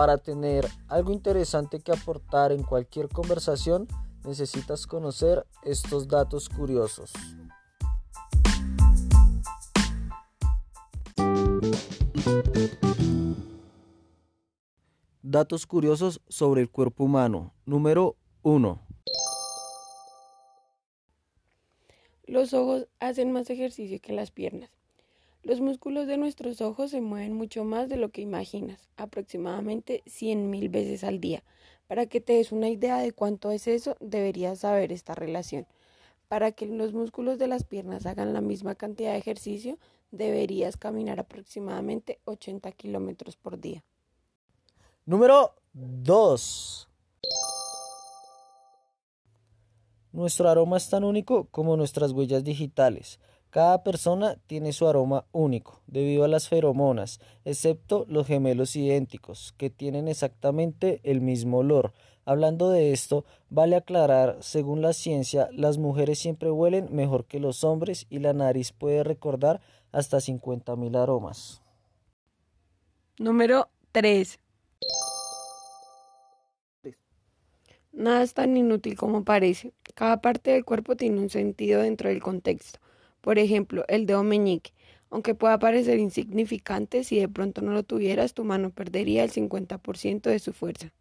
Para tener algo interesante que aportar en cualquier conversación, necesitas conocer estos datos curiosos. Datos curiosos sobre el cuerpo humano. Número 1. Los ojos hacen más ejercicio que las piernas. Los músculos de nuestros ojos se mueven mucho más de lo que imaginas, aproximadamente 100.000 veces al día. Para que te des una idea de cuánto es eso, deberías saber esta relación. Para que los músculos de las piernas hagan la misma cantidad de ejercicio, deberías caminar aproximadamente 80 kilómetros por día. Número 2. Nuestro aroma es tan único como nuestras huellas digitales. Cada persona tiene su aroma único debido a las feromonas, excepto los gemelos idénticos, que tienen exactamente el mismo olor. Hablando de esto, vale aclarar, según la ciencia, las mujeres siempre huelen mejor que los hombres y la nariz puede recordar hasta 50.000 aromas. Número 3. Nada es tan inútil como parece. Cada parte del cuerpo tiene un sentido dentro del contexto. Por ejemplo, el dedo meñique. Aunque pueda parecer insignificante, si de pronto no lo tuvieras, tu mano perdería el 50% de su fuerza.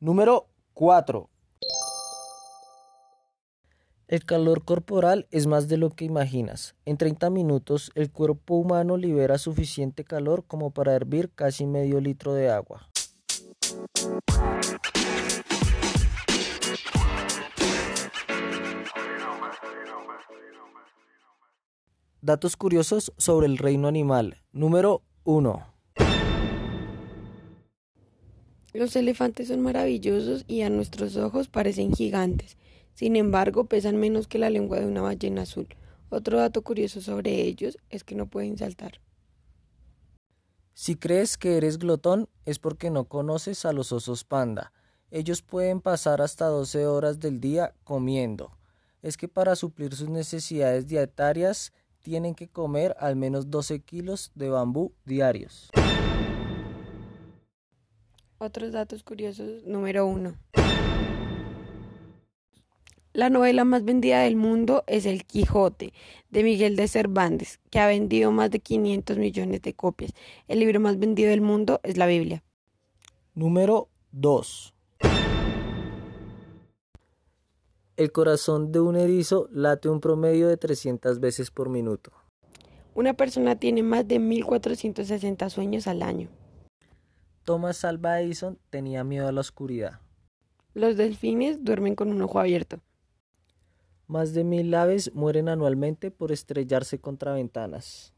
Número 4. El calor corporal es más de lo que imaginas. En 30 minutos, el cuerpo humano libera suficiente calor como para hervir casi medio litro de agua. Datos curiosos sobre el reino animal. Número 1. Los elefantes son maravillosos y a nuestros ojos parecen gigantes. Sin embargo, pesan menos que la lengua de una ballena azul. Otro dato curioso sobre ellos es que no pueden saltar. Si crees que eres glotón es porque no conoces a los osos panda. Ellos pueden pasar hasta 12 horas del día comiendo. Es que para suplir sus necesidades dietarias tienen que comer al menos 12 kilos de bambú diarios. Otros datos curiosos. Número 1. La novela más vendida del mundo es El Quijote, de Miguel de Cervantes, que ha vendido más de 500 millones de copias. El libro más vendido del mundo es la Biblia. Número 2. El corazón de un erizo late un promedio de 300 veces por minuto. Una persona tiene más de 1460 sueños al año. Thomas Alva Edison tenía miedo a la oscuridad. Los delfines duermen con un ojo abierto. Más de mil aves mueren anualmente por estrellarse contra ventanas.